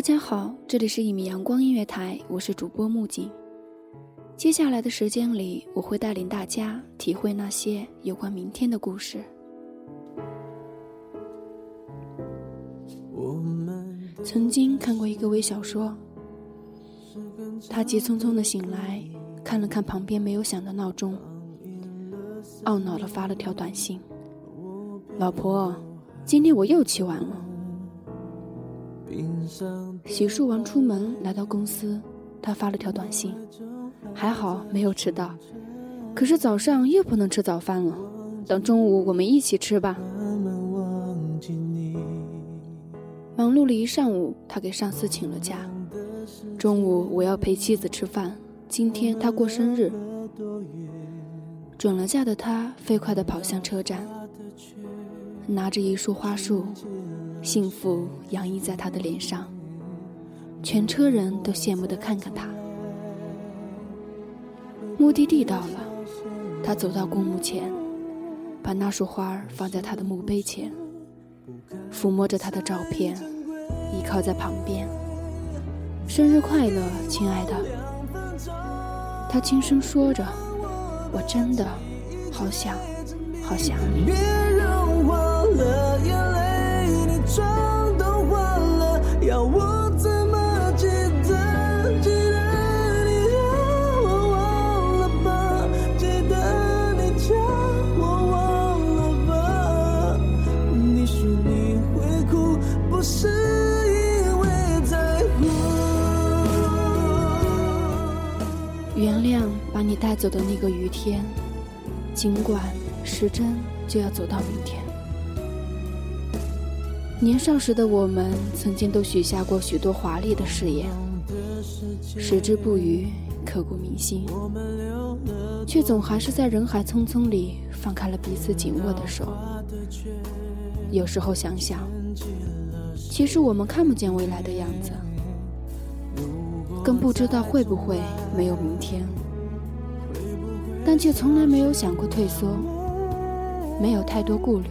大家好，这里是一米阳光音乐台，我是主播木槿。接下来的时间里，我会带领大家体会那些有关明天的故事。曾经看过一个微小说，他急匆匆的醒来，看了看旁边没有响的闹钟，懊恼的发了条短信：“老婆，今天我又起晚了。”洗漱完出门来到公司，他发了条短信。还好没有迟到，可是早上又不能吃早饭了。等中午我们一起吃吧。忙碌了一上午，他给上司请了假。中午我要陪妻子吃饭，今天他过生日。准了假的他飞快地跑向车站，拿着一束花束，幸福洋溢在他的脸上。全车人都羡慕的看看他。目的地到了，他走到公墓前，把那束花放在他的墓碑前，抚摸着他的照片，依靠在旁边。生日快乐，亲爱的。他轻声说着：“我真的好想，好想你。”妆都化了，要我怎么记得？记得你让我忘了吧，记得你叫我忘了吧。你说你会哭，不是因为在乎。原谅把你带走的那个雨天，尽管时针就要走到明天。年少时的我们，曾经都许下过许多华丽的誓言，矢志不渝，刻骨铭心，却总还是在人海匆匆里放开了彼此紧握的手。有时候想想，其实我们看不见未来的样子，更不知道会不会没有明天。但却从来没有想过退缩，没有太多顾虑。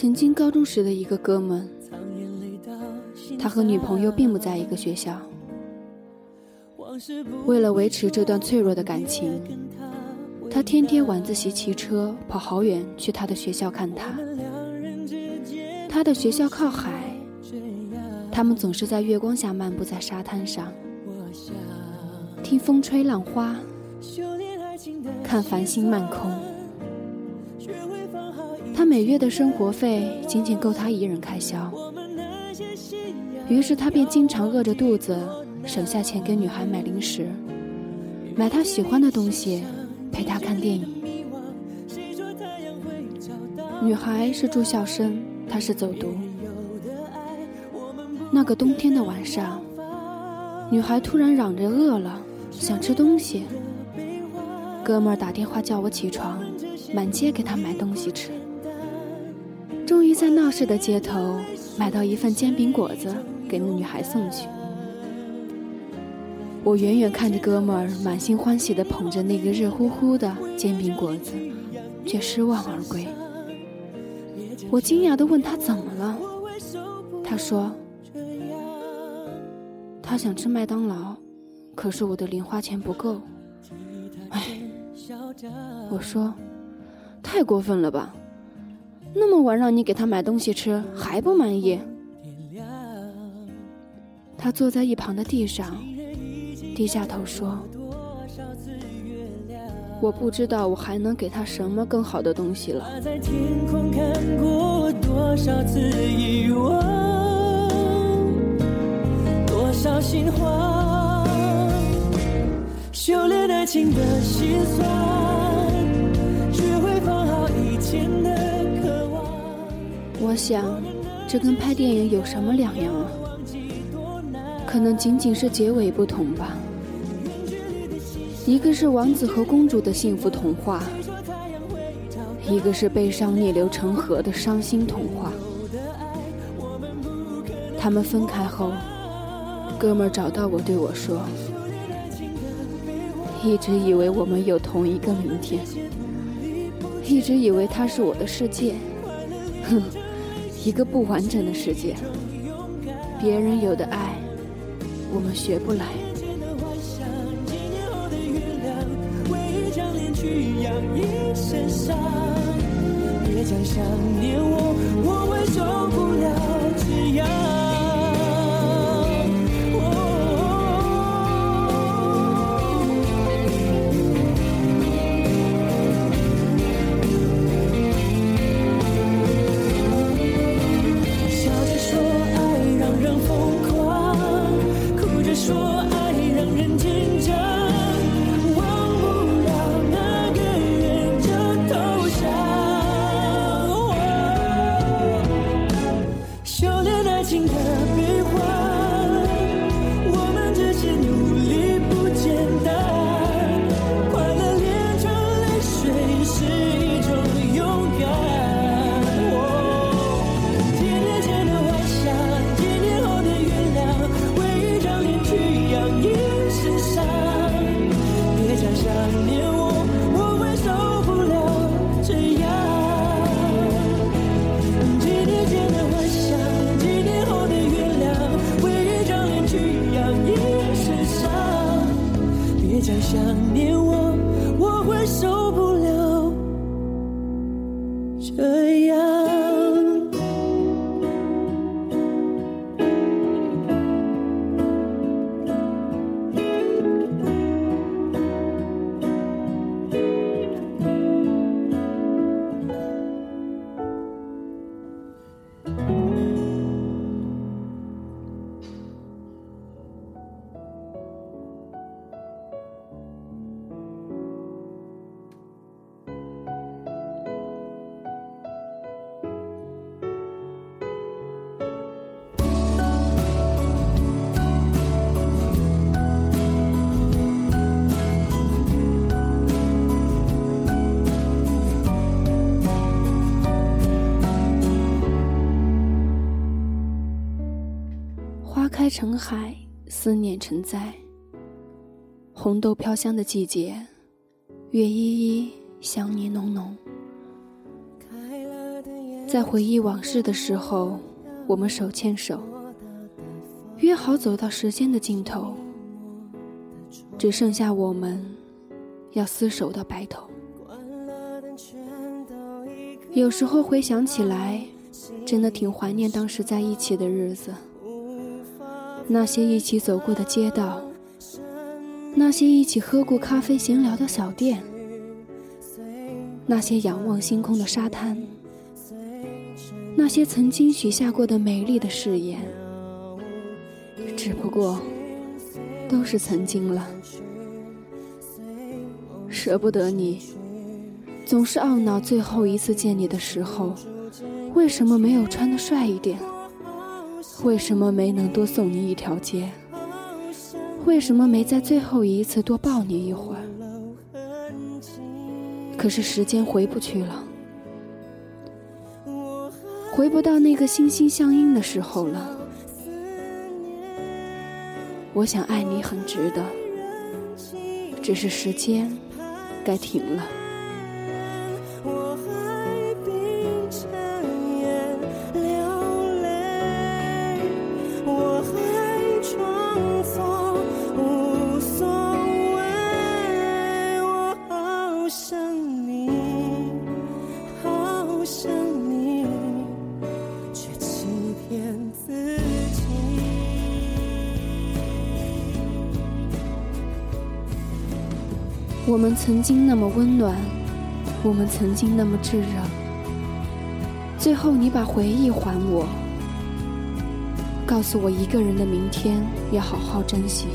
曾经高中时的一个哥们，他和女朋友并不在一个学校。为了维持这段脆弱的感情，他天天晚自习骑车跑好远去他的学校看他。他的学校靠海。他们总是在月光下漫步在沙滩上，听风吹浪花，看繁星漫空。每月的生活费仅仅够他一人开销，于是他便经常饿着肚子，省下钱给女孩买零食，买她喜欢的东西，陪她看电影。女孩是住校生，他是走读。那个冬天的晚上，女孩突然嚷着饿了，想吃东西。哥们儿打电话叫我起床，满街给她买东西吃。终于在闹市的街头买到一份煎饼果子，给那女孩送去。我远远看着哥们儿满心欢喜地捧着那个热乎乎的煎饼果子，却失望而归。我惊讶地问他怎么了，他说。他想吃麦当劳，可是我的零花钱不够。唉，我说，太过分了吧？那么晚让你给他买东西吃还不满意？他坐在一旁的地上，低下头说：“我不知道我还能给他什么更好的东西了。”少心慌，修炼爱情的心酸，学会放好以前的。我想，这跟拍电影有什么两样啊？可能仅仅是结尾不同吧。一个是王子和公主的幸福童话，一个是悲伤逆流成河的伤心童话。他们分开后。哥们儿找到我，对我说：“一直以为我们有同一个明天，一直以为他是我的世界，哼，一个不完整的世界。别人有的爱，我们学不来。”别讲想念我，我会受不了这样。成海，思念成灾。红豆飘香的季节，月依依，想你浓浓。在回忆往事的时候，我们手牵手，约好走到时间的尽头，只剩下我们，要厮守到白头。有时候回想起来，真的挺怀念当时在一起的日子。那些一起走过的街道，那些一起喝过咖啡闲聊的小店，那些仰望星空的沙滩，那些曾经许下过的美丽的誓言，只不过都是曾经了。舍不得你，总是懊恼最后一次见你的时候，为什么没有穿的帅一点？为什么没能多送你一条街？为什么没在最后一次多抱你一会儿？可是时间回不去了，回不到那个心心相印的时候了。我想爱你很值得，只是时间该停了。们曾经那么温暖，我们曾经那么炙热。最后，你把回忆还我，告诉我一个人的明天要好好珍惜。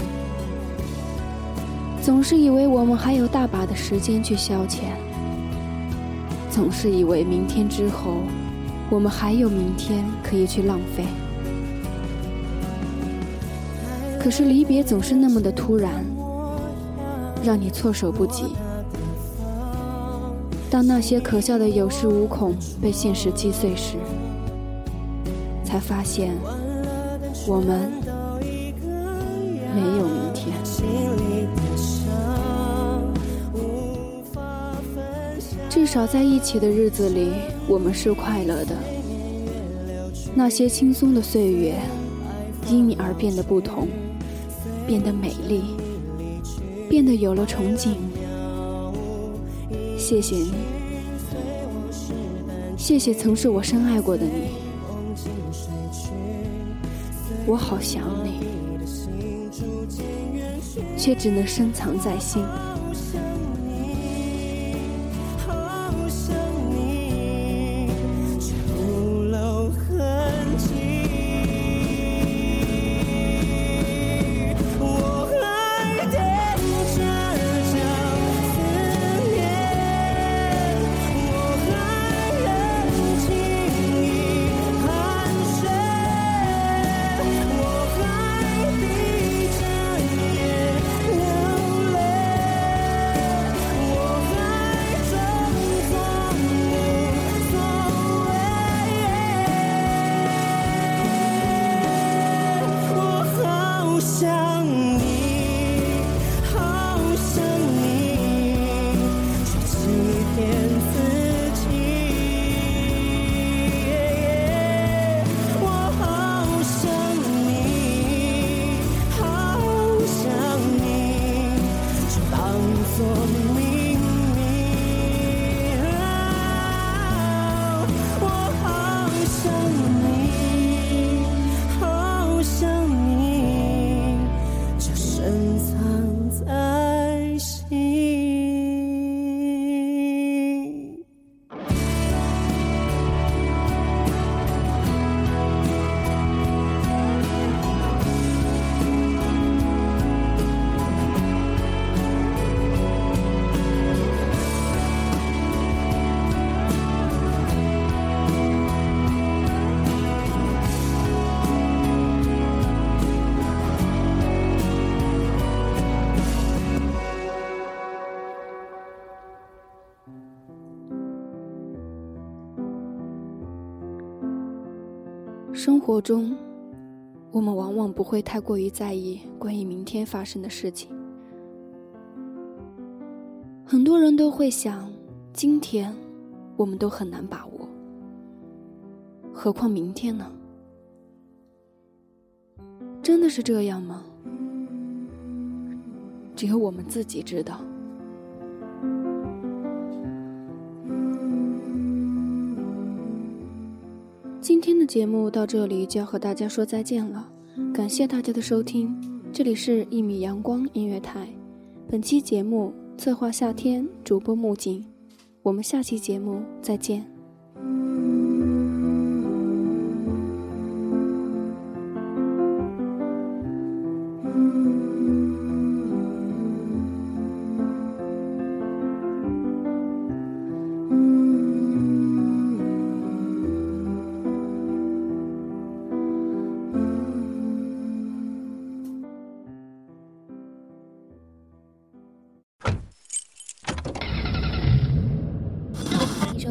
总是以为我们还有大把的时间去消遣，总是以为明天之后，我们还有明天可以去浪费。可是离别总是那么的突然。让你措手不及。当那些可笑的有恃无恐被现实击碎时，才发现我们没有明天。至少在一起的日子里，我们是快乐的。那些轻松的岁月，因你而变得不同，变得美丽。变得有了憧憬，谢谢你，谢谢曾是我深爱过的你，我好想你，却只能深藏在心。生活中，我们往往不会太过于在意关于明天发生的事情。很多人都会想，今天我们都很难把握，何况明天呢？真的是这样吗？只有我们自己知道。的节目到这里就要和大家说再见了。感谢大家的收听，这里是一米阳光音乐台。本期节目策划夏天，主播木槿。我们下期节目再见。